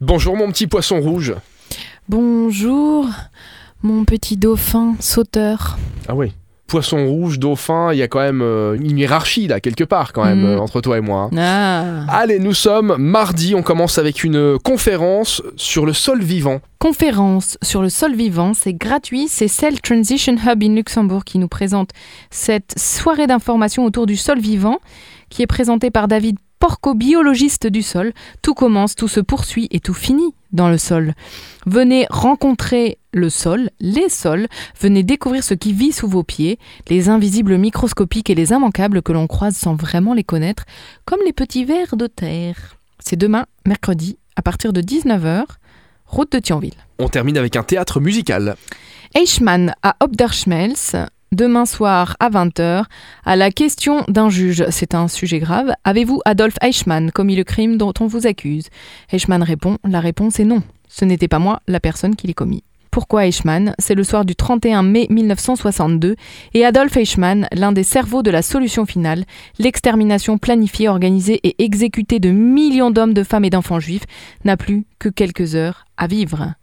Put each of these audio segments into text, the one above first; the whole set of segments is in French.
Bonjour mon petit poisson rouge. Bonjour, mon petit dauphin sauteur. Ah oui. Poisson rouge, dauphin, il y a quand même euh, une hiérarchie là, quelque part quand même, Mm. euh, entre toi et moi. hein. Ah. Allez, nous sommes mardi, on commence avec une conférence sur le sol vivant. Conférence sur le sol vivant, c'est gratuit. C'est Cell Transition Hub in Luxembourg qui nous présente cette soirée d'information autour du sol vivant qui est présentée par David Porco, biologiste du sol. Tout commence, tout se poursuit et tout finit dans le sol. Venez rencontrer le sol, les sols, venez découvrir ce qui vit sous vos pieds, les invisibles microscopiques et les immanquables que l'on croise sans vraiment les connaître, comme les petits vers de terre. C'est demain, mercredi, à partir de 19h, route de Thionville. On termine avec un théâtre musical. Eichmann à Obderschmelz, demain soir à 20h, à la question d'un juge. C'est un sujet grave. Avez-vous Adolf Eichmann commis le crime dont on vous accuse? Eichmann répond La réponse est non. Ce n'était pas moi la personne qui l'ait commis. Pourquoi Eichmann? C'est le soir du 31 mai 1962 et Adolf Eichmann, l'un des cerveaux de la solution finale, l'extermination planifiée, organisée et exécutée de millions d'hommes, de femmes et d'enfants juifs, n'a plus que quelques heures à vivre.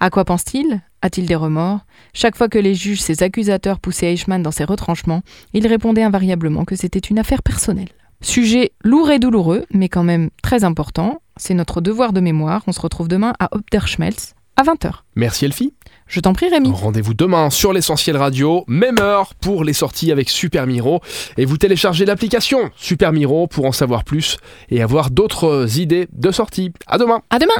À quoi pense-t-il? A-t-il des remords? Chaque fois que les juges, ses accusateurs poussaient Eichmann dans ses retranchements, il répondait invariablement que c'était une affaire personnelle. Sujet lourd et douloureux, mais quand même très important. C'est notre devoir de mémoire. On se retrouve demain à Obderschmelz à 20h. Merci Elfie. Je t'en prie Rémi. Rendez-vous demain sur l'essentiel radio, même heure pour les sorties avec Super Miro. Et vous téléchargez l'application Super Miro pour en savoir plus et avoir d'autres idées de sorties. À demain À demain